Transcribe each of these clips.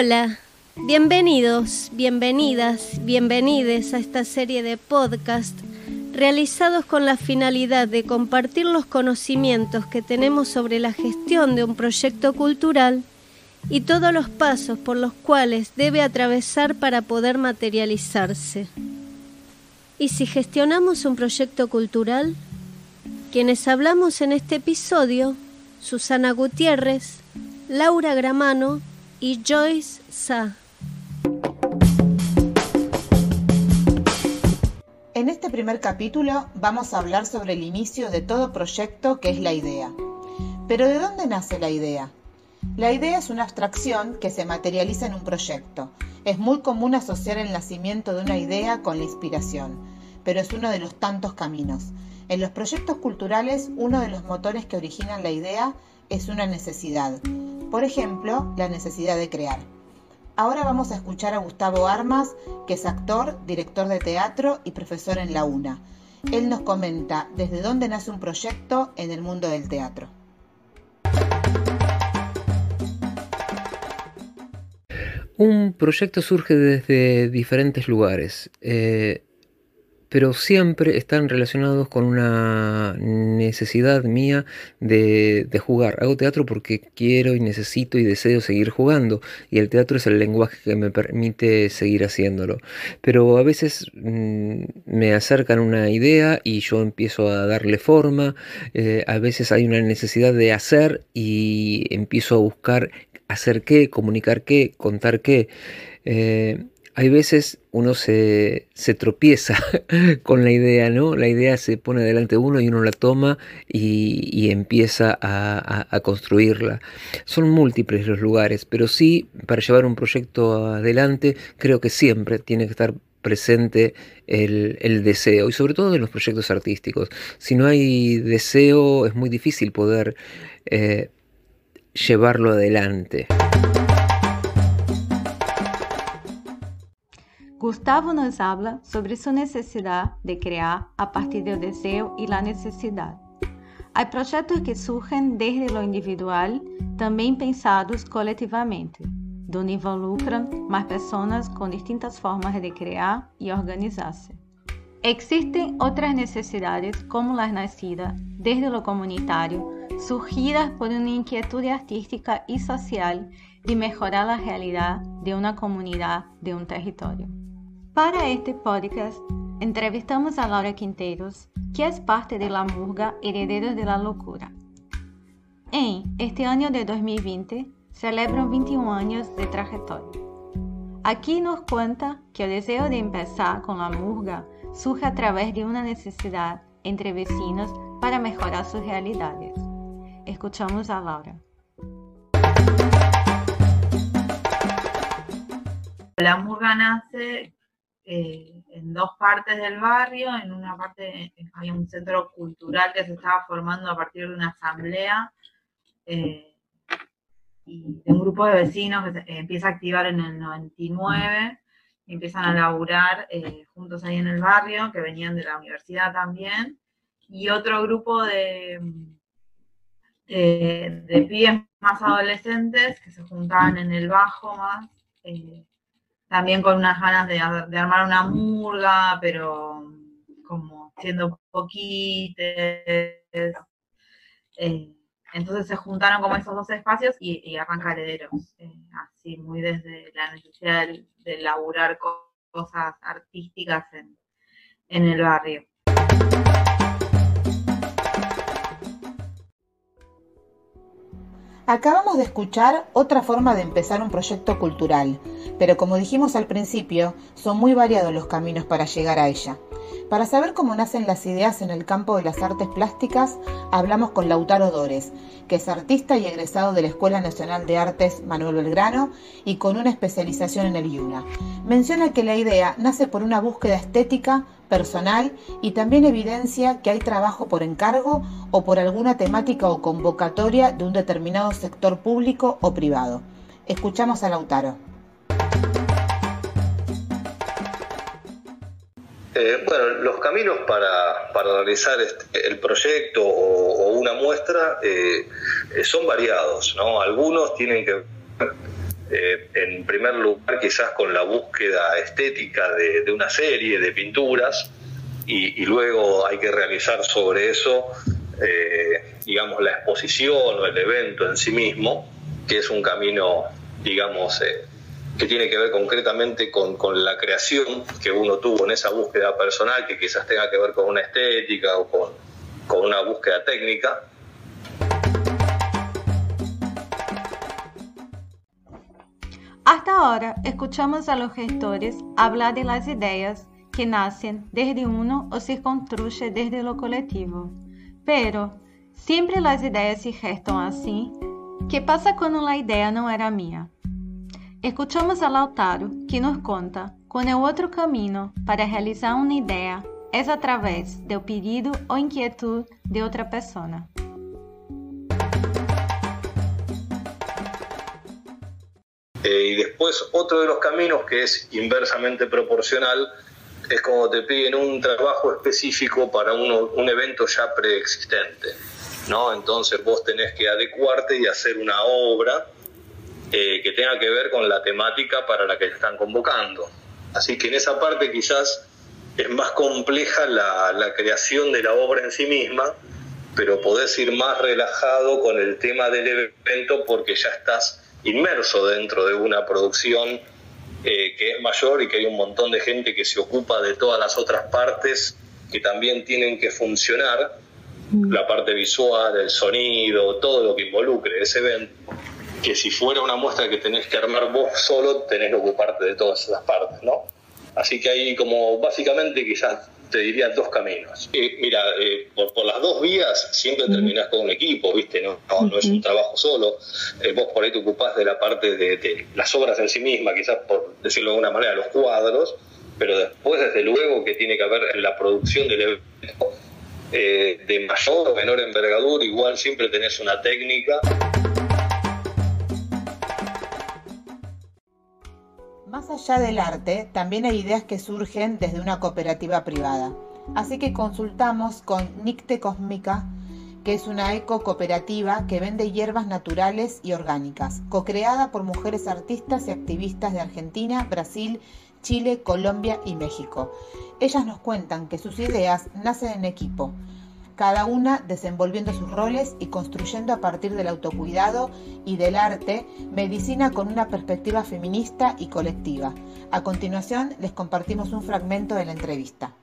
Hola, bienvenidos, bienvenidas, bienvenides a esta serie de podcast realizados con la finalidad de compartir los conocimientos que tenemos sobre la gestión de un proyecto cultural y todos los pasos por los cuales debe atravesar para poder materializarse. ¿Y si gestionamos un proyecto cultural? Quienes hablamos en este episodio, Susana Gutiérrez, Laura Gramano y Joyce Sa. En este primer capítulo vamos a hablar sobre el inicio de todo proyecto que es la idea. Pero ¿de dónde nace la idea? La idea es una abstracción que se materializa en un proyecto. Es muy común asociar el nacimiento de una idea con la inspiración, pero es uno de los tantos caminos. En los proyectos culturales, uno de los motores que originan la idea es una necesidad. Por ejemplo, la necesidad de crear. Ahora vamos a escuchar a Gustavo Armas, que es actor, director de teatro y profesor en la UNA. Él nos comenta desde dónde nace un proyecto en el mundo del teatro. Un proyecto surge desde diferentes lugares. Eh, pero siempre están relacionados con una necesidad mía de, jugar. Hago teatro porque quiero y necesito y deseo seguir jugando y el teatro es el lenguaje que me permite seguir haciéndolo. Pero a veces mm, me acercan una idea y yo empiezo a darle forma, eh, a veces hay una necesidad de hacer y empiezo a buscar hacer qué, comunicar qué, contar qué. Eh, hay veces uno se, tropieza con la idea, ¿no? La idea se pone delante de uno y uno la toma y, empieza a, construirla. Son múltiples los lugares, pero sí, para llevar un proyecto adelante, creo que siempre tiene que estar presente el, deseo y sobre todo en los proyectos artísticos. Si no hay deseo es muy difícil poder eh, llevarlo adelante. Gustavo nos habla sobre su necesidad de crear a partir del deseo y la necesidad. Hay proyectos que surgen desde lo individual, también pensados colectivamente, donde involucran más personas con distintas formas de crear y organizarse. Existen otras necesidades como las nacidas desde lo comunitario, surgidas por una inquietud artística y social de mejorar la realidad de una comunidad, de un territorio. Para este podcast, entrevistamos a Laura Quinteiros, que é parte de La Murga Herederos de la Locura. Em este ano de 2020, celebram 21 anos de trajetória. Aqui nos conta que o desejo de começar com La Murga surge através de uma necessidade entre vecinos para melhorar suas realidades. Escuchamos a Laura. La Murga nace Eh, en dos partes del barrio. En una parte eh, había un centro cultural que se estaba formando a partir de una asamblea eh, y de un grupo de vecinos que empieza a activar en el 99 y empiezan a laburar juntos ahí en el barrio, que venían de la universidad también, y otro grupo de, de, pibes más adolescentes que se juntaban en el bajo más también con unas ganas de, armar una murga, pero como siendo poquitos. Eh, entonces se juntaron como esos dos espacios y, arranca Herederos, eh, así muy desde la necesidad de, de laburar cosas artísticas en, en el barrio. Acabamos de escuchar otra forma de empezar un proyecto cultural, pero como dijimos al principio, son muy variados los caminos para llegar a ella. Para saber cómo nacen las ideas en el campo de las artes plásticas, hablamos con Lautaro Dores, que es artista y egresado de la Escuela Nacional de Artes Manuel Belgrano y con una especialización en el IUNA. Menciona que la idea nace por una búsqueda estética, personal y también evidencia que hay trabajo por encargo o por alguna temática o convocatoria de un determinado sector público o privado. Escuchamos a Lautaro. Eh, bueno, los caminos para, realizar este, el proyecto o, una muestra eh, son variados, ¿no? Algunos tienen que eh, en primer lugar quizás con la búsqueda estética de, una serie de pinturas y, luego hay que realizar sobre eso, eh, digamos, la exposición o el evento en sí mismo, que es un camino, digamos, eh, que tiene que ver concretamente con, la creación que uno tuvo en esa búsqueda personal, que quizás tenga que ver con una estética o con, con una búsqueda técnica. Hasta ahora escuchamos a los gestores hablar de las ideas que nacen desde uno o se construyen desde lo colectivo. Pero, siempre las ideas se gestan así. ¿Qué pasa cuando la idea no era mía? Escuchamos a Lautaro, que nos conta quando o outro caminho para realizar uma ideia é através do pedido ou inquietud de outra pessoa. Eh, y después otro de los caminos que es inversamente proporcional es cuando te piden un trabajo específico para un evento ya preexistente, ¿no? Entonces vos tenés que adecuarte y hacer una obra eh, que tenga que ver con la temática para la que están convocando. Así que en esa parte quizás es más compleja la, creación de la obra en sí misma, pero podés ir más relajado con el tema del evento porque ya estás inmerso dentro de una producción eh, que es mayor y que hay un montón de gente que se ocupa de todas las otras partes que también tienen que funcionar, mm. la parte visual, el sonido, todo lo que involucre ese evento que si fuera una muestra que tenés que armar vos solo, tenés que ocuparte de todas esas partes, ¿no? Así que hay como básicamente quizás te diría dos caminos. Eh, mira, eh, por, las dos vías siempre terminás con un equipo, ¿viste? No, no, es un trabajo solo. Eh, vos por ahí te ocupás de la parte de, las obras en sí mismas, quizás por decirlo de alguna manera, los cuadros, pero después, desde luego, que tiene que haber en la producción del evento de mayor o menor envergadura, igual siempre tenés una técnica. Más allá del arte, también hay ideas que surgen desde una cooperativa privada. Así que consultamos con Nicte Cósmica, que es una eco cooperativa que vende hierbas naturales y orgánicas, co-creada por mujeres artistas y activistas de Argentina, Brasil, Chile, Colombia y México. Ellas nos cuentan que sus ideas nacen en equipo, cada una desenvolviendo sus roles y construyendo a partir del autocuidado y del arte medicina con una perspectiva feminista y colectiva. A continuación les compartimos un fragmento de la entrevista.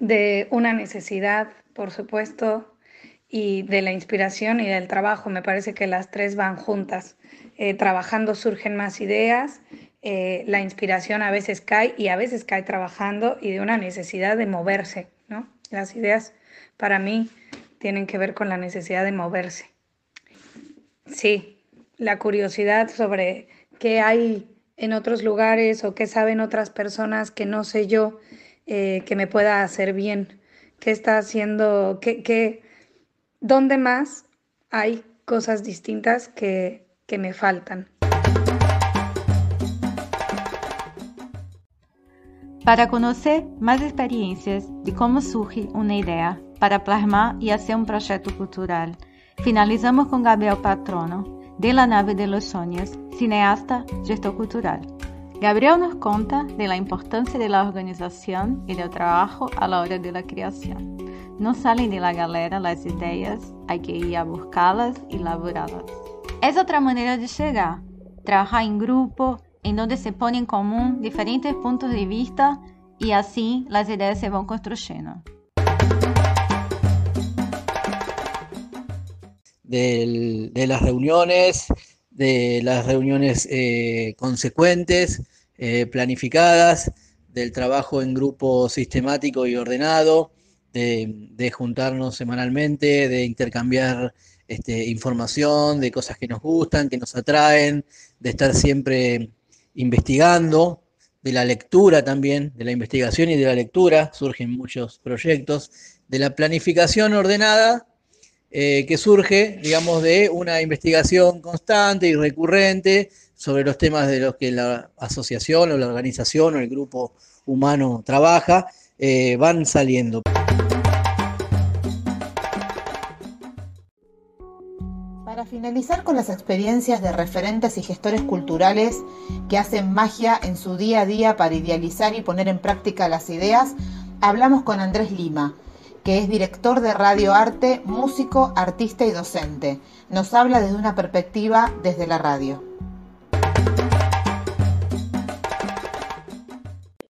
De una necesidad, por supuesto, y de la inspiración y del trabajo. Me parece que las tres van juntas. Eh, trabajando surgen más ideas eh, la inspiración a veces cae y a veces cae trabajando y de una necesidad de moverse, ¿no? Las ideas para mí tienen que ver con la necesidad de moverse. Sí, la curiosidad sobre qué hay en otros lugares o qué saben otras personas que no sé yo eh, que me pueda hacer bien, qué está haciendo, qué, qué, dónde más hay cosas distintas que, que me faltan. Para conhecer mais experiências de como surge uma ideia para plasmar e fazer um projeto cultural, finalizamos com Gabriel Patrono, de La Nave de los Sonhos, cineasta, gestor cultural. Gabriel nos conta de la importancia de la y del trabajo a la hora de la creación. No salen de la galera las ideas, hay que ir a buscarlas y elaborarlas. Es otra manera de llegar, trabajar en grupo, em donde se põem em comum diferentes pontos de vista e assim as ideias se vão construindo. De, de las reuniones, de las reuniones eh, consecuentes, eh, planificadas, del trabajo en grupo sistemático y ordenado, de, de juntarnos semanalmente, de intercambiar este, información, de cosas que nos gustan, que nos atraen, de estar siempre investigando, de la lectura también, de la investigación y de la lectura, surgen muchos proyectos, de la planificación ordenada, eh, que surge, digamos, de una investigación constante y recurrente sobre los temas de los que la asociación o la organización o el grupo humano trabaja, eh, van saliendo. Para finalizar con las experiencias de referentes y gestores culturales que hacen magia en su día a día para idealizar y poner en práctica las ideas, hablamos con Andrés Lima, que es director de Radio Arte, músico, artista y docente. Nos habla desde una perspectiva desde la radio.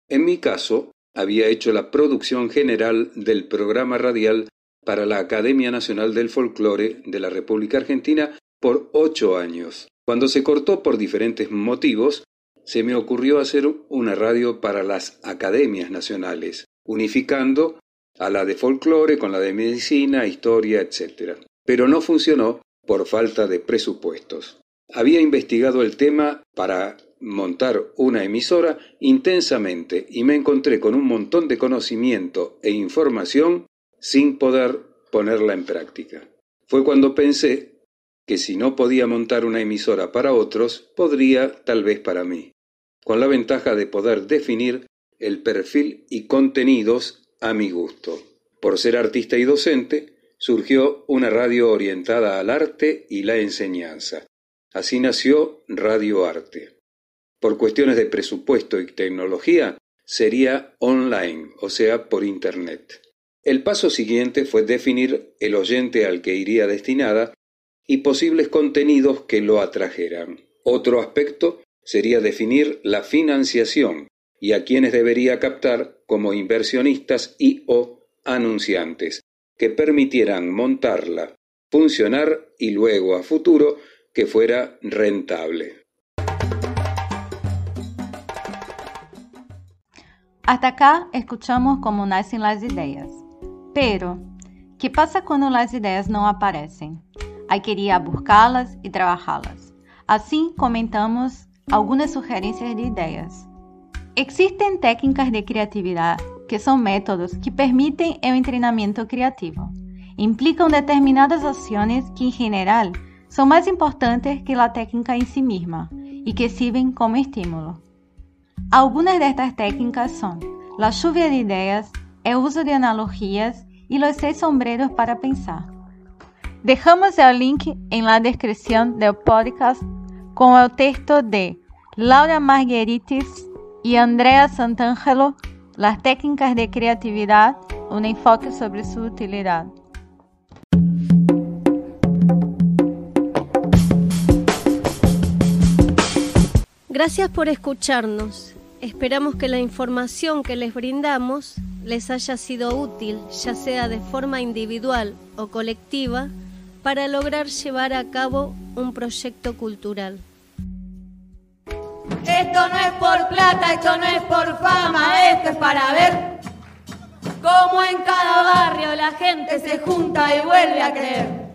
En mi caso, había hecho la producción general del programa radial para la Academia Nacional del Folclore de la República Argentina por ocho años. Cuando se cortó por diferentes motivos, se me ocurrió hacer una radio para las academias nacionales, unificando a la de folclore con la de medicina, historia, etc. Pero no funcionó por falta de presupuestos. Había investigado el tema para montar una emisora intensamente y me encontré con un montón de conocimiento e información sin poder ponerla en práctica. Fue cuando pensé que si no podía montar una emisora para otros, podría tal vez para mí, con la ventaja de poder definir el perfil y contenidos a mi gusto. Por ser artista y docente, surgió una radio orientada al arte y la enseñanza. Así nació Radio Arte. Por cuestiones de presupuesto y tecnología, sería online, o sea, por Internet. El paso siguiente fue definir el oyente al que iría destinada y posibles contenidos que lo atrajeran. Otro aspecto sería definir la financiación y a quienes debería captar como inversionistas y o anunciantes, que permitieran montarla, funcionar y luego a futuro que fuera rentable. Hasta acá escuchamos cómo nacen las ideas. Pero, ¿qué pasa cuando las ideas no aparecen? Hay que ir a buscarlas y trabajarlas. Así comentamos algunas sugerencias de ideas. Existen técnicas de creatividad que son métodos que permiten el entrenamiento creativo. Implican determinadas acciones que en general son más importantes que la técnica en sí misma y que sirven como estímulo. Algunas de estas técnicas son la lluvia de ideas, el uso de analogías y los seis sombreros para pensar. Dejamos el link en la descripción del podcast con el texto de Laura Margueritis y Andrea Santangelo, Las técnicas de creatividad, un enfoque sobre su utilidad. Gracias por escucharnos. Esperamos que la información que les brindamos les haya sido útil, ya sea de forma individual o colectiva, para lograr llevar a cabo un proyecto cultural. Esto no es por plata, esto no es por fama, esto es para ver cómo en cada barrio la gente se junta y vuelve a creer.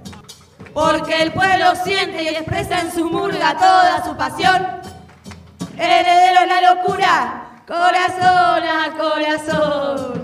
Porque el pueblo siente y expresa en su murga toda su pasión heredero la locura, corazón a corazón.